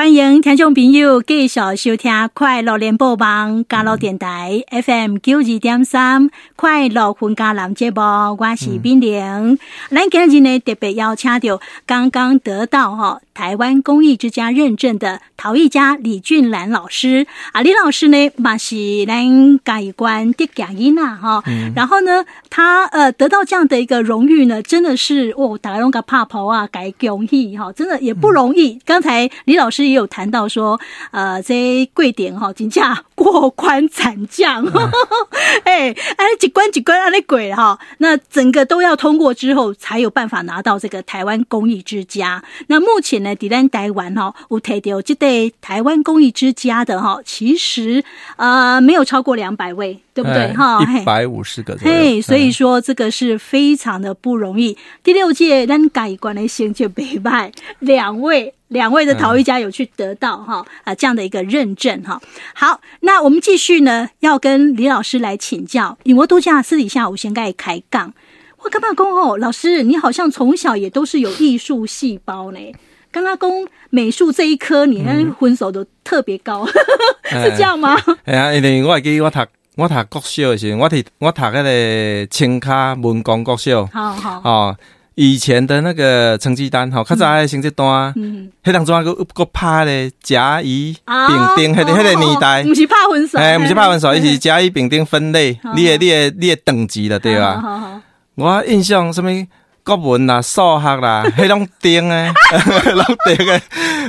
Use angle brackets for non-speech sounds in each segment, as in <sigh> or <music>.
欢迎听众朋友继续收听《快乐联播网》加乐电台 FM 九二点三《快乐分家男节目》，我是冰玲。咱今日呢特别邀请到刚刚得到哈台湾公益之家认证的陶艺家李俊兰老师啊，李老师呢嘛是咱改观的佳音呐哈。然后呢，他呃得到这样的一个荣誉呢，真的是哦，大家拢个怕跑啊，改恭喜哈，真的也不容易。嗯、刚才李老师。也有谈到说，呃，这贵点哈，金价过关斩将，<laughs> 哎哎，几关几关啊，那鬼哈，那整个都要通过之后，才有办法拿到这个台湾公益之家。那目前呢，迪兰台湾哈，我提到这对台湾公益之家的哈，其实呃没有超过两百位，对不对哈？一百五十个，嘿，所以说这个是非常的不容易。第六届咱改关的先就北拜两位。两位的陶艺家有去得到哈啊这样的一个认证哈。好，那我们继续呢，要跟李老师来请教。因为度假私底下我先跟你开杠。我干嘛讲哦，老师你好像从小也都是有艺术细胞呢。刚刚讲美术这一科，你那分数都特别高，嗯、<laughs> 是这样吗？哎呀，因为我还记得我读我读国小的时候，我读我读那个清卡文工国小，好好哦。以前的那个成绩单，吼，较早的成绩单，嗯，迄当中个个拍咧甲乙丙丁，迄个迄个年代，毋是拍分数，哎，毋是拍分数，伊是甲乙丙丁分类，你诶你诶你诶等级了，对吧？我印象什么国文啦、数学啦，<laughs> 迄拢顶诶，<laughs> 拢顶诶，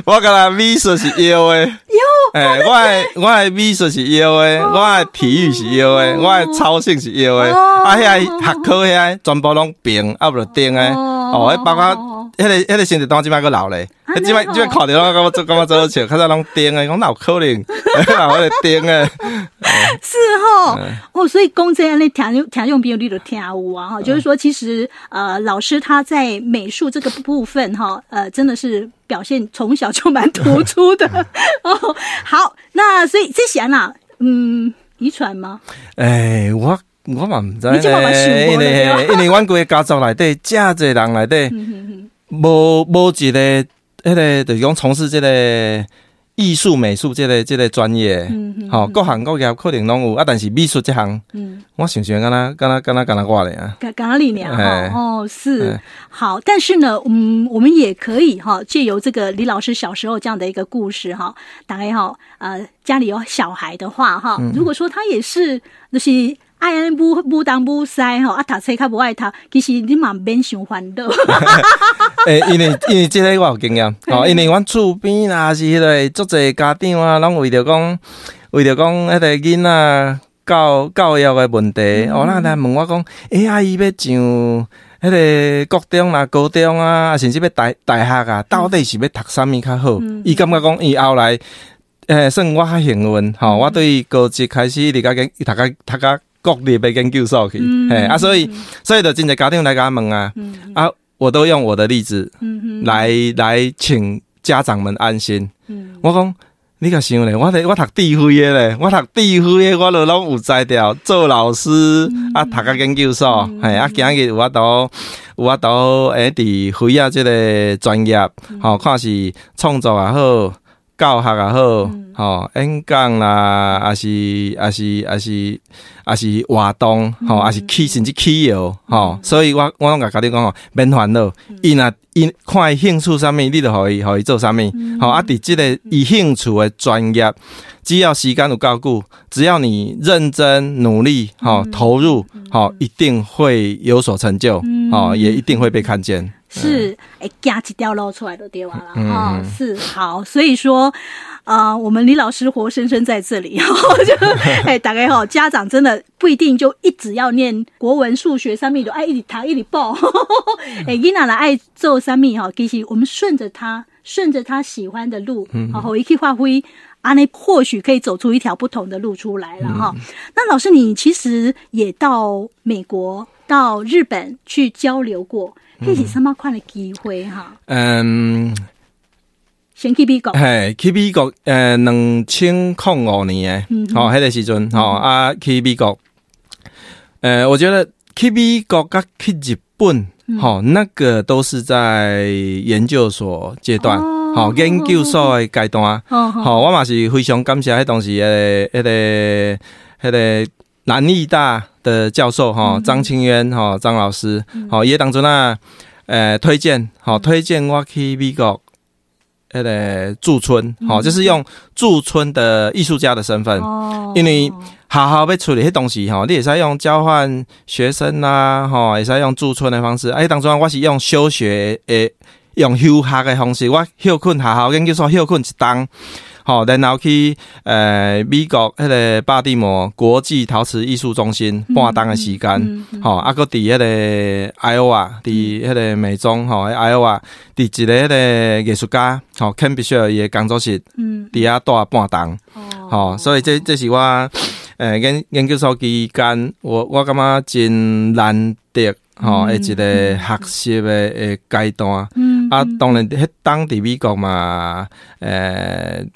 我感觉美术是要诶，腰。诶，我诶我诶美术是要诶，我诶体育是要诶，我诶操性是要诶，啊，遐学科遐全部拢平，啊，不着顶诶，哦，迄包括。迄个、迄个成绩单即摆个老嘞，即摆即摆考的话，感觉做感觉做笑，较早拢钉诶，讲脑壳灵，脑壳钉诶，是吼，哦，所以公这样咧，听用听用朋友你都听有啊，哈，就是说，其实呃，老师他在美术这个部分哈，呃，真的是表现从小就蛮突出的哦。好，那所以这些呢，嗯，遗传吗？哎，我我嘛唔知咧，因为因为阮规个家族内底，真侪人内底。无无一个，迄个就是讲从事这个艺术美术这个这个专业，好、嗯、各行各业可能拢有啊，但是美术这行，嗯、我想想，敢若敢若敢若敢若我咧啊，敢敢若你呢？哦，是。好，但是呢，嗯，我们也可以哈，借由这个李老师小时候这样的一个故事哈，大概哈，呃，家里有小孩的话哈，如果说他也是那些。爱安不不当不塞吼，啊读册较无爱读，其实你嘛免想烦恼。<laughs> 诶，因为因为即个我有经验，哦，因为阮厝边啦是迄个足侪家长啊，拢为着讲，为着讲迄个囡仔教教育的问题，哦，那来问我讲，诶，阿姨要上迄个国中啊、高中啊，甚至要大大学啊，到底是要读啥物较好？伊感觉讲，伊后来，诶，算我较幸运，吼，我对高职开始一直甲伊读甲读甲。国立的研究所去，哎啊，所以所以就真侪家长来甲我问啊，啊，我都用我的例子来来请家长们安心。我讲你甲想咧，我咧我读智慧的咧，我读智慧的，我都拢有才调做老师啊，读个研究所，哎啊，今日有法度有法度诶，伫会啊，这个专业，好看是创作也好，教学也好，吼演讲啦，还是还是还是。也是活动，吼，也是去甚至起游，吼，所以我我拢甲家己讲吼，免烦恼，伊若伊看伊兴趣啥物，你就互伊互伊做啥物，吼，啊，伫即个伊兴趣诶专业，只要时间有够久，只要你认真努力，吼，投入，吼，一定会有所成就，吼，也一定会被看见。是，哎，夹一条露出来就对了，哈，是好，所以说。啊、呃，我们李老师活生生在这里，<laughs> 然后就 <laughs> 哎，大概哈，家长真的不一定就一直要念国文、数学三面，就爱一直读一直报。<laughs> 哎，囡仔来爱做三面哈，其实我们顺着他，顺着他喜欢的路，然后一去发挥，啊，那或许可以走出一条不同的路出来了哈。那老师，你其实也到美国、到日本去交流过，这是什么款的机会哈？嗯。先去美国，嘿，去美国，呃，两千零五年诶，吼，迄个时阵，吼啊，去美国，呃，我觉得去美国甲去日本，哦，那个都是在研究所阶段，好、哦，研究所的阶段。好、哦哦，我嘛是非常感谢迄当时诶，迄个迄个南艺大的教授哈，张清渊哈，张老师，好，也当中啊，呃，推荐，好，推荐我去美国。那，个驻村，好，就是用驻村的艺术家的身份，哦，因为好好要处理迄东西，哈，你也是用交换学生呐，哈，也是用驻村的方式，哎，当中我是用休学，诶，用休学的方式，我休困好好研究所休困一冬。好，然后去诶美国迄个巴蒂摩国际陶瓷艺术中心半当的时间，好，啊搁伫迄个艾奥瓦，伫迄个美中，吼，艾奥瓦伫一个迄个艺术家，吼 Bishop 伊的工作室，嗯，伫遐住半当，好，所以这这是我诶研研究所期间，我我感觉真难得。吼，诶，一个学习诶诶阶段，嗯，啊，当然迄当地美国嘛，诶、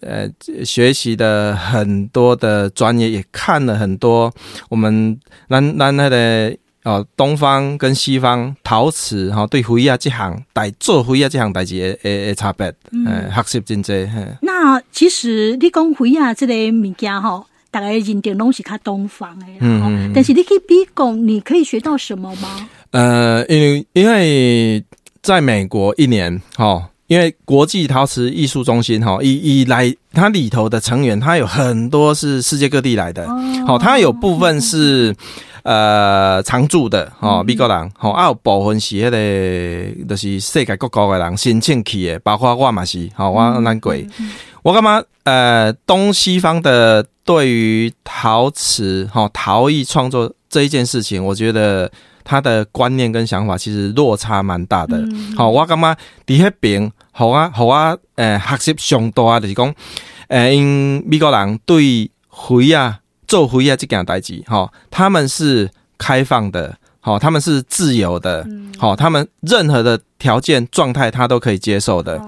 呃、诶、呃，学习的很多的专业，也看了很多我们咱咱迄个哦，东方跟西方陶瓷吼，对灰啊这行代做灰啊这行代志诶诶诶差别，嗯，学习真济。那其实你讲灰啊这个物件吼，大概认定拢是较东方诶，嗯，但是你去美国，你可以学到什么吗？呃，因为因为在美国一年，哈，因为国际陶瓷艺术中心，哈，以以来它里头的成员，它有很多是世界各地来的，好，它有部分是呃常住的，哈，美国人，好，还有部分是迄个就是世界各国的人申请去的，包括我嘛是，好，我难过，我感觉呃东西方的对于陶瓷，哈，陶艺创作这一件事情，我觉得。他的观念跟想法其实落差蛮大的。好、嗯，我感觉伫迄边，好啊，好啊，呃，学习上大就是讲，呃，因美国人对回啊做回啊这件代志，哈，他们是开放的，好，他们是自由的，好、嗯，他们任何的条件状态他都可以接受的。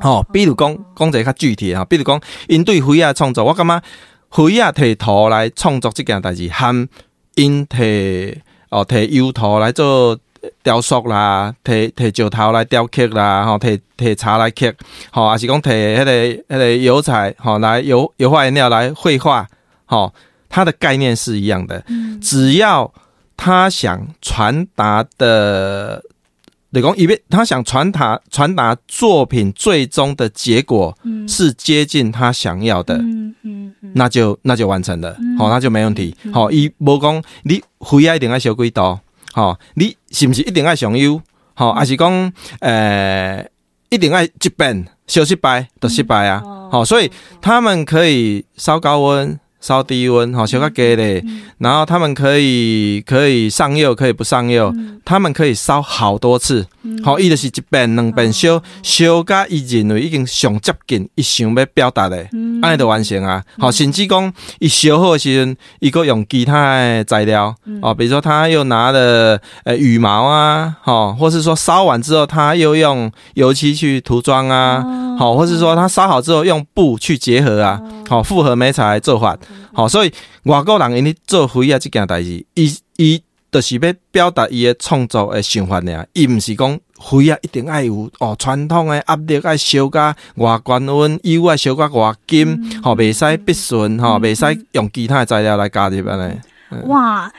好、哦，比如讲讲一个较具体哈，比如讲因对灰啊创作，我感觉灰啊提图来创作这件代志，和因摕。哦，摕油头来做雕塑啦，摕摕石头来雕刻啦，吼，摕摕茶来刻，吼，还是讲摕迄个迄个油彩，吼，来油油画颜料来绘画，吼，它的概念是一样的。嗯，只要他想传达的，你讲以为他想传达传达作品最终的结果是接近他想要的，嗯嗯，那就那就完成了，好，那就没问题，好，伊无讲你。灰啊，一定爱小几度？吼，你是不是一定爱上油？好，还是讲，呃，一定爱一遍小失败就失败啊？好，所以他们可以烧高温。烧低温，好，小个给的，然后他们可以可以上釉，可以不上釉，嗯、他们可以烧好多次，好、嗯，伊就是一遍两遍烧，烧甲伊认为已经上接近，伊想要表达的，安尼就完成啊，好，甚至讲伊烧好的时阵，伊阁用其他的材料，哦，比如说他又拿了呃羽毛啊，好，或是说烧完之后他又用油漆去涂装啊，好，或是说他烧好之后用布去结合啊，好，复合媒材做法。好，所以外国人因咧做飞啊，这件代志，伊伊就是要表达伊的创作诶想法尔，伊毋是讲灰啊一定爱有哦传统诶压力爱烧甲外高温，油爱烧甲外金，吼袂使必顺，吼袂使用其他的材料来加入安尼。哇，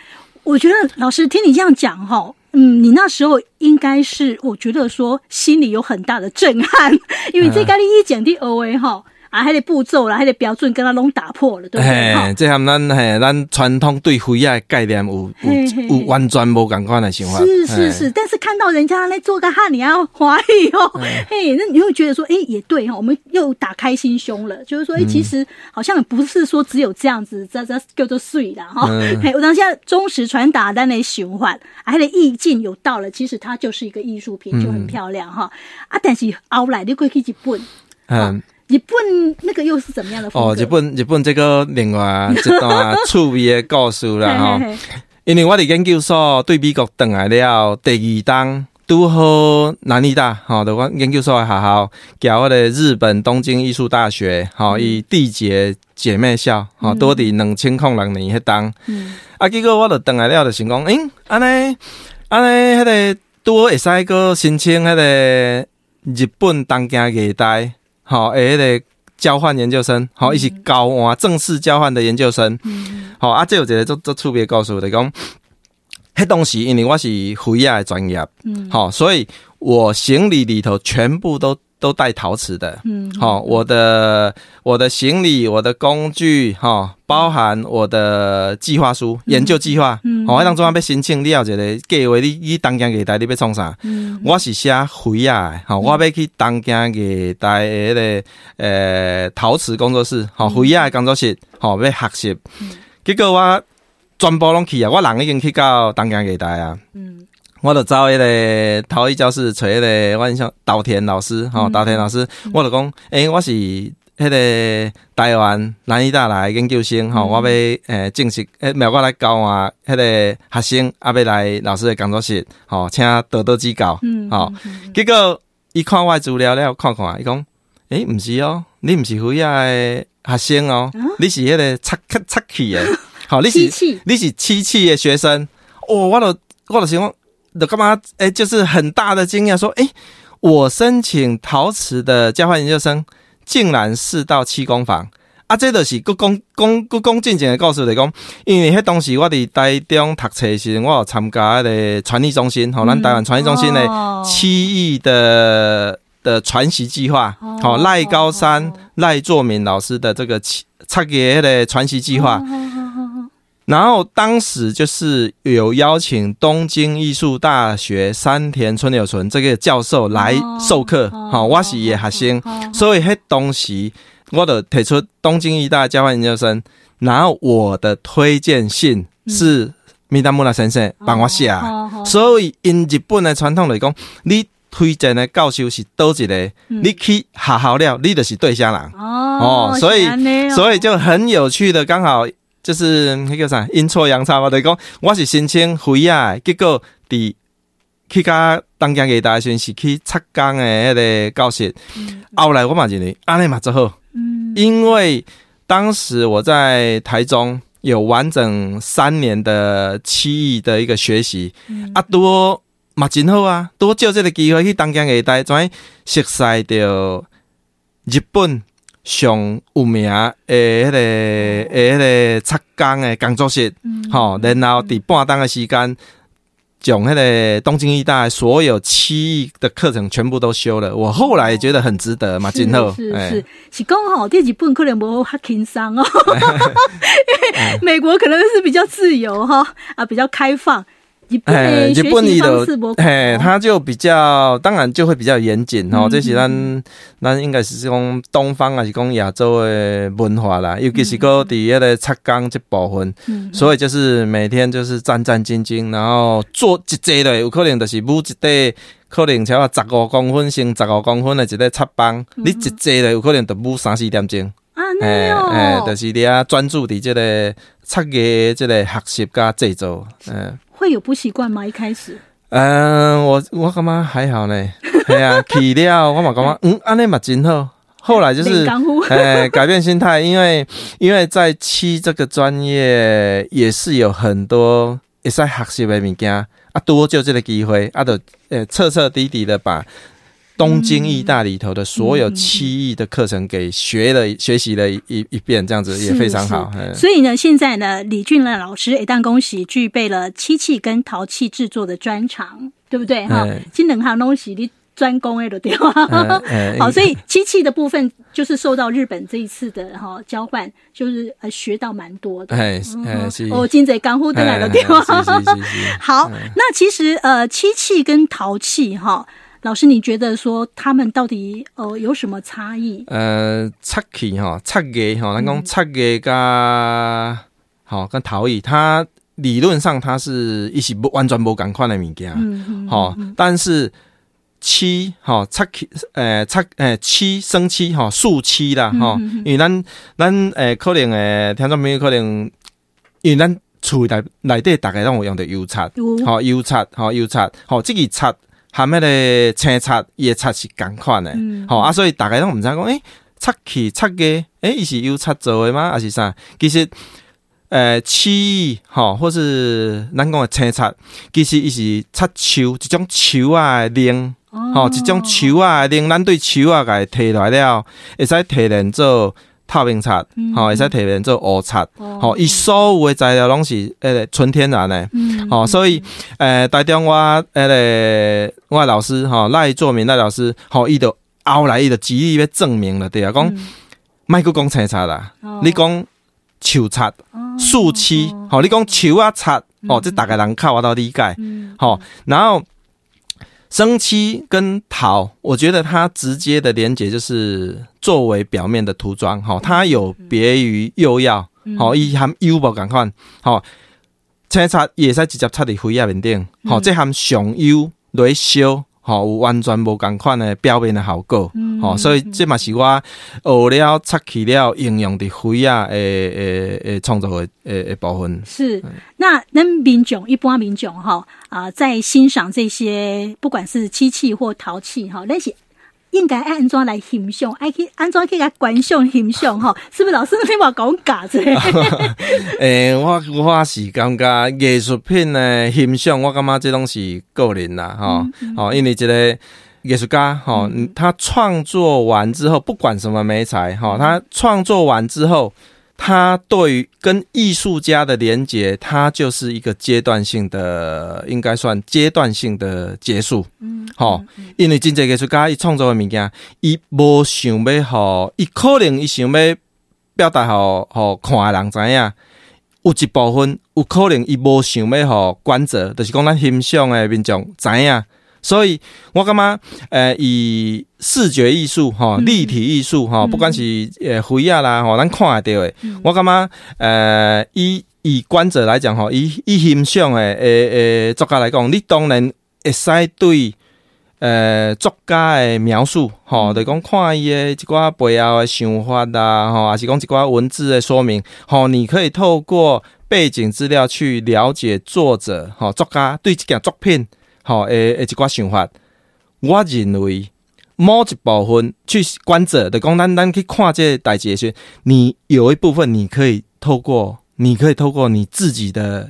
我觉得老师听你这样讲，哈，嗯，你那时候应该是我觉得说心里有很大的震撼，因为这个你一讲的二维哈。啊，还得步骤啦，还得标准，跟他拢打破了，对不对？嘿，这和咱嘿，咱传统对灰啊概念有有有完全无共款的想法。是是是，但是看到人家来做个汉，你要怀疑哦。嘿，那你会觉得说，哎，也对哈，我们又打开心胸了，就是说，哎，其实好像不是说只有这样子，这这叫做碎的哈。嘿，我当下忠实传达咱的循环，还得意境有到了，其实它就是一个艺术品，就很漂亮哈。啊，但是后来你可以去日本，嗯。日本那个又是怎么样的风格？哦，日本日本这个另外 <laughs> 一段趣味的故事啦哈。因为我的研究所对美国回来了，第二档拄好南艺大，好的我研究所的学校交我的日本东京艺术大学，好以缔结姐妹校，好多的两千零六年迄档。嗯。啊，结果我就回来了，就想讲，诶，安尼安尼迄个。拄会使个申请迄个日本东京艺大，吼，诶，迄个交换研究生，好，伊是交换正式交换的研究生，好啊，这有一个做做特别告诉我，就是讲，迄当时因为我是灰亚的专业，好，所以我行李里头全部都。都带陶瓷的，嗯，好，我的我的行李，我的工具，哈，包含我的计划书、研究计划，嗯，好，当中要申请你要一个计划，你你东京艺大你要创啥？嗯，我是写灰啊，好，我要去东京艺大的个呃陶瓷工作室，好，灰啊工作室，好，要学习，结果我全部拢去啊，我人已经去到东京艺大啊，嗯。我就找迄个陶艺教室找迄个，我印象岛田老师，吼，稻田老师，我就讲，诶，我是迄个台湾南艺大来研究生，吼，我要诶正式诶，苗我来教啊迄个学生，啊，要来老师的工作室，吼，请多多指教，吼。结果伊看我资料了，看看，伊讲，诶，毋是哦，你毋是辉亚的学生哦，你是迄个漆漆器的，吼，你是 <laughs> 你是漆器的学生，哦，我都我都想讲。干嘛？哎、欸，就是很大的惊讶，说，哎、欸，我申请陶瓷的交换研究生，竟然是到漆工坊啊！这都是鞠躬恭鞠躬尽瘁的告诉你讲，因为迄当时我伫台中读册时，我有参加的传艺中心，吼、嗯，咱台湾传艺中心的漆艺的的传习计划，好，赖高山赖作敏老师的这个漆漆业的传习计划。哦然后当时就是有邀请东京艺术大学山田春柳纯这个教授来授课，好，我是伊的学生，所以迄当时我就提出东京艺大交换研究生，然后我的推荐信是米达穆拉先生帮我写，所以因日本的传统来讲，你推荐的教授是多一个，你去学校了，你就是对象人。哦，所以所以就很有趣的刚好。就是那个啥阴错阳差嘛，就是讲我是申请灰亚，结果伫去甲东京艺大时是去插工诶迄个教室，嗯、后来我嘛认为安尼嘛最好，嗯，因为当时我在台中有完整三年的七艺的一个学习，嗯、啊多嘛真好啊，多借这个机会去东京艺大，怎熟悉着日本。上有名诶，迄个诶，迄个擦工诶工作室，吼、嗯，然后伫半当诶时间，将迄个东京一大所有漆艺的课程全部都修了。我后来也觉得很值得嘛，今后是是是。讲吼，第日本可能无较轻松哦，<laughs> 因为美国可能是比较自由哈，啊，比较开放。哎，日本伊的，哎，他就比较，当然就会比较严谨哦。这是咱，咱应该是讲东方还是讲亚洲的文化啦，尤其是搁伫迄个漆工这部分，所以就是每天就是战战兢兢，然后做一节的，有可能就是母一块，可能超过十五公分，乘十五公分的一个漆棒，你一节的有可能就母三四点钟。啊，哎哎，就是你啊，专注伫即个漆艺即个学习加制作，嗯。会有不习惯吗？一开始，嗯，我我感觉还好呢。<laughs> 对啊，去了我嘛感觉，嗯，安尼嘛真好。后来就是，<laughs> 哎，改变心态，因为因为在七这个专业也是有很多会使学习的物件啊，多就这个机会啊，就呃彻彻底底的把。东京艺大里头的所有漆艺的课程给学了、嗯、学习了一一遍，这样子也非常好。所以呢，现在呢，李俊乐老师也当恭喜具备了漆器跟陶器制作的专长，对不对？哈、嗯，今能哈东西你专攻 <laughs> 哎的对吧？<laughs> 好，所以漆器的部分就是受到日本这一次的哈交换，就是呃学到蛮多的。哎哎是哦，金贼刚呼登来的对吧？好，那其实呃漆器跟陶器哈。老师，你觉得说他们到底呃有什么差异？呃，漆器哈，漆艺哈，咱讲漆艺加好跟陶艺，它理论上它是一起不完全不同款的物件，好，但是漆哈漆器，呃漆诶漆生漆哈素漆啦哈，因为咱咱诶可能诶听众朋友可能因为咱厝内内底大概拢有用到油漆，好油漆好油漆。好即个漆。含迄个青漆，叶菜是共款的，好啊，所以大家拢毋知讲，诶，漆器漆个，诶，伊是油漆做的吗？还是啥？其实，呃，漆艺吼，或是咱讲的青菜，其实伊是漆树一种树啊灵，吼、哦，一种树啊灵，咱对树啊伊摕来了，会使提炼做透明漆，吼、嗯，会使提炼做乌漆，吼、哦，伊所有诶材料拢是迄个纯天然诶，吼、嗯，所以诶，台中我迄个我老师吼赖作明赖老师，吼，伊就后来伊就极力要证明了，对啊，讲卖搁讲青漆啦，哦、你讲树漆。树漆，吼，你讲树啊漆，哦，这大概人看我都理解，吼，然后生漆跟陶，我觉得它直接的连接就是作为表面的涂装，哈，它有别于釉药，好，伊含釉无共款，好，青擦也使直接擦在灰啊面顶，好，这含上釉来烧。吼，有完全无共款的表面的效果，吼、嗯哦，所以这嘛是我学了擦去了应用的灰啊，诶诶诶，创作的诶诶部分。是，那咱民众一般民众哈啊，在欣赏这些不管是漆器或陶器哈，那些。应该按安怎来欣赏，爱去安怎去甲观赏欣赏吼，是不是老师你话讲假者？<laughs> 诶、欸，我我是感觉艺术品的欣赏，我感觉这东西个人啦，哈，哦、嗯嗯，因为这个艺术家哈，他创作完之后，不管什么媒材哈，他创作完之后。他对于跟艺术家的连接，他就是一个阶段性的，应该算阶段性的结束。嗯，好、因为真正艺术家伊创作的物件，伊无想要好，伊可能伊想要表达好好看的人知影，有一部分有可能伊无想要好观者，就是讲咱欣赏的民众知影。所以我感觉，诶、呃，以视觉艺术吼，立体艺术吼，不管是呃灰啊啦，吼，咱看得到的，我感觉，诶、呃，以以观者来讲吼，以以欣赏的诶诶作家来讲，你当然会使对呃作家的描述，吼，就讲看伊的一寡背后的想法啦，吼，还是讲一寡文字的说明，吼，你可以透过背景资料去了解作者，吼，作家对这件作品。好，诶诶，一寡想法，我认为某一部分去观者的讲，咱咱去看这个代志时，你有一部分你可以透过，你可以透过你自己的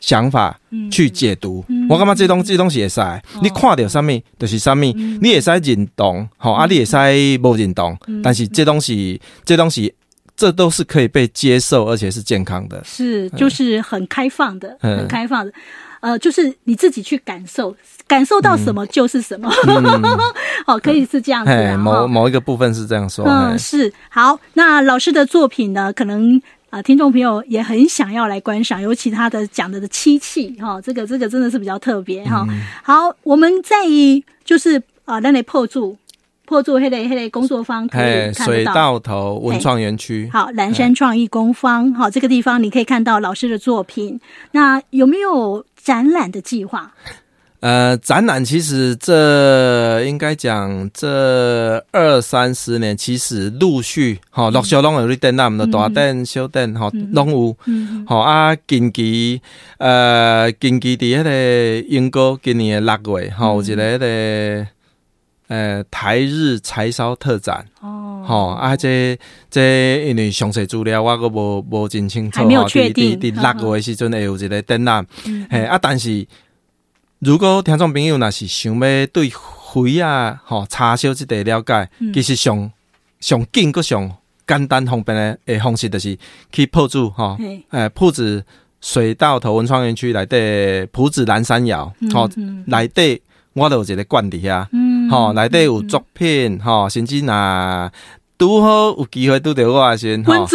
想法去解读。嗯、我感觉这东这东西会使、哦，你看到什么就是什么，嗯、你会使认同，好、嗯、啊，你会使无认同、嗯，但是这东西，这东西，这都是可以被接受，而且是健康的，是就是很开放的，嗯、很开放的。呃，就是你自己去感受，感受到什么就是什么，<laughs> 好、嗯，可以是这样子、啊。某某一个部分是这样说。嗯，是好。那老师的作品呢，可能啊、呃，听众朋友也很想要来观赏，尤其他的讲的的漆器哈，这个这个真的是比较特别哈、嗯。好，我们在就是啊，那里破住。破住黑的黑的工作坊可以看到水稻头文创园区。好，蓝山创意工坊。好，这个地方你可以看到老师的作品。那有没有展览的计划？呃，展览其实这应该讲这二三十年，其实陆续哈，陆续拢有咧展览，唔多大展小展哈，拢有。好啊，近期呃，近期伫迄个英国今年的六月哈，有一个迄个。呃，台日柴烧特展。哦，吼啊，这这因为详细资料我阁无无真清楚，还没有确定。伫六月时阵会有一个展览，嘿啊，但是如果听众朋友若是想要对灰啊，吼柴烧这个了解，嗯、其实上上紧阁上简单方便的方式，就是去铺子吼，诶，朴子水稻头文创园区内底朴子南山窑，吼内底我都有一个馆伫遐。吼，内底有作品，吼、嗯，甚至若拄好有机会拄着我的时阵，吼、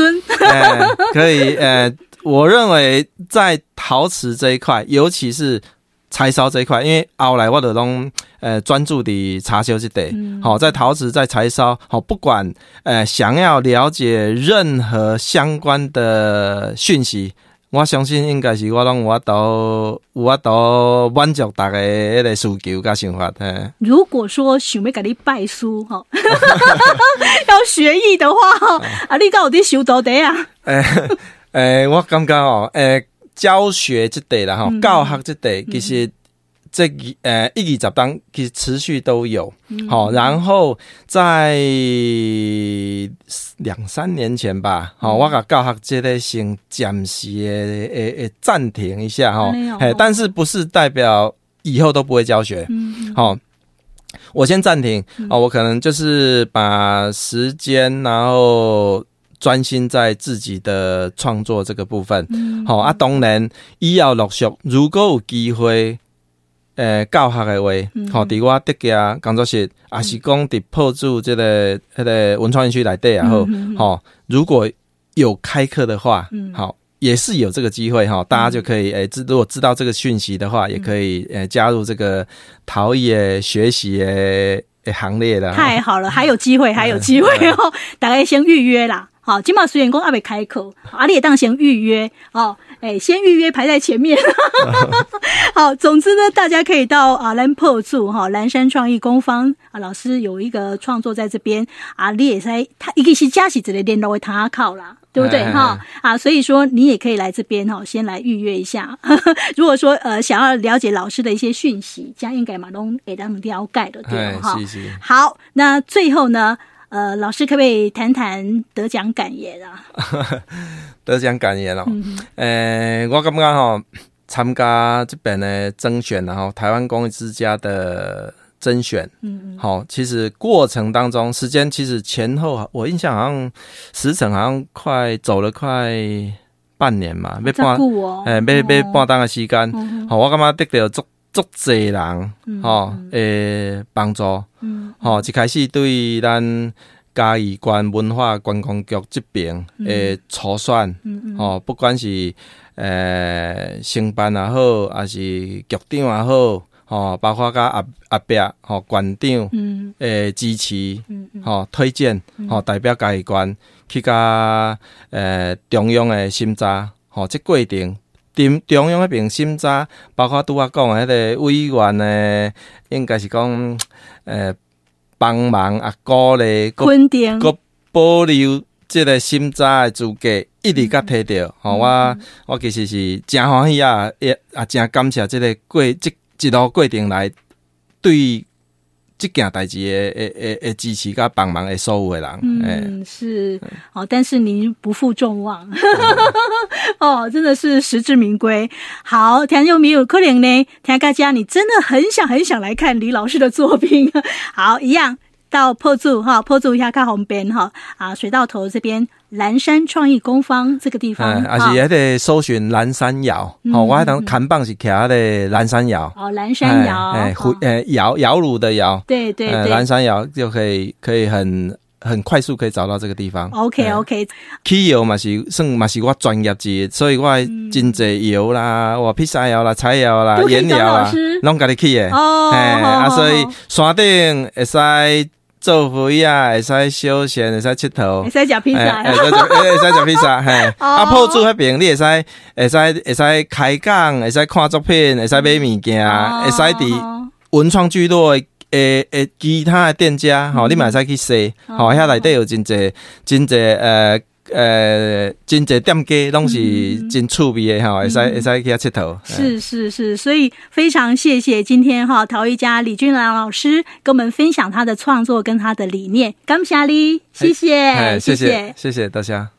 欸，<laughs> 可以，呃，我认为在陶瓷这一块，尤其是柴烧这一块，因为后来我都拢，呃，专注的柴烧这块，好、嗯，在陶瓷，在柴烧，好，不管，呃，想要了解任何相关的讯息。我相信应该是我拢有法度，有法度满足大家迄个需求甲想法。嘿，如果说想要甲你拜师哈，<laughs> 要学艺的话，啊，你敢有伫收徒弟啊？<laughs> 诶诶，我感觉哦，诶，教学即块啦，吼，教学即块其实这呃一二十档其实持续都有，好、嗯，然后在两三年前吧，好、嗯，我甲教学这个先暂时诶诶诶暂停一下哈，哎，但是不是代表以后都不会教学，嗯，好，我先暂停啊，我可能就是把时间然后专心在自己的创作这个部分，好、嗯、啊，当然以后陆续如果有机会。诶、欸，教学的话，吼、嗯，伫我德家工作室，也是讲伫破住这个迄、那个文创园区内底也好，如果有开课的话，好、嗯，也是有这个机会哈，大家就可以诶，知、欸、如果知道这个讯息的话，也可以诶加入这个陶艺诶学习诶行列的。太好了，还有机会，还有机会哦，大家先预约啦。好，今嘛虽然讲还没开课，阿你也当先预约哦。哎，先预约排在前面。<laughs> 好，总之呢，大家可以到啊兰破住哈蓝山创意工坊啊，老师有一个创作在这边啊，你也在他一个是加起之类练到会他靠啦，<laughs> 对不对哈？啊，所以说你也可以来这边哈，先来预约一下。如果说呃想要了解老师的一些讯息，这样应该嘛都给他们了解的对哈。好，那最后呢？呃，老师可不可以谈谈得奖感言啊？<laughs> 得奖感言哦，诶、嗯欸，我感觉吼，参加这边的甄选，然后台湾公益之家的甄选，嗯，好，其实过程当中时间其实前后，我印象好像时程好像快走了快半年嘛，要半，诶、哦，要要半当的时间，好、哦，我感觉得到足足济人，吼、嗯，诶，帮助。嗯，吼，一开始对咱嘉义县文化观光局这边诶初选，嗯吼、嗯，不管是诶、呃、承办也好，还是局长也好，吼，包括甲阿阿伯吼馆长，嗯，诶支持，嗯吼推荐，吼代表家己县去甲诶、呃、中央诶审查，吼，即过程，中中央迄边审查，包括拄我讲诶迄个委员诶，应该是讲。诶，帮忙啊，鼓励，肯定，个保留即个审查诶资格，一直甲摕着。吼、嗯，我我其实是真欢喜啊，也啊真感谢即个过即一路过程来对这件代志诶诶诶诶支持甲帮忙诶所有诶人。嗯，是，哦，但是您不负众望，<laughs> 哦，真的是实至名归。好，听众没有可能呢？听大家，你真的很想很想来看李老师的作品。<laughs> 好，一样到破处哈，破处一下看红边哈啊，水到头这边蓝山创意工坊这个地方，还是还得搜寻蓝山窑。好、嗯，我还当看棒是徛的蓝山窑。哦，蓝山窑，哎，窑呃窑窑炉的窑。对对对，蓝山窑就可以可以很。很快速可以找到这个地方。OK OK，起窑嘛是算嘛是我专业级，所以我真济窑啦，我披萨窑啦、菜窑啦、盐窑啦，拢家己起的。哦，啊，所以山顶会使做会啊，会使休闲，会使佚佗，会使食披萨，会使食披萨。嘿，<laughs> 啊，铺主迄边你会使会使会使开讲，会使看作品，会使买物件，会使伫文创聚落。诶诶，其他的店家吼、嗯，你嘛使去踅。吼，遐内底有真侪真济呃呃真侪店家，拢是真趣味的哈，会使会使去遐佚佗。是是是，所以非常谢谢今天哈陶艺家李俊兰老师跟我们分享他的创作跟他的理念，感谢你，谢谢，谢谢谢谢大家。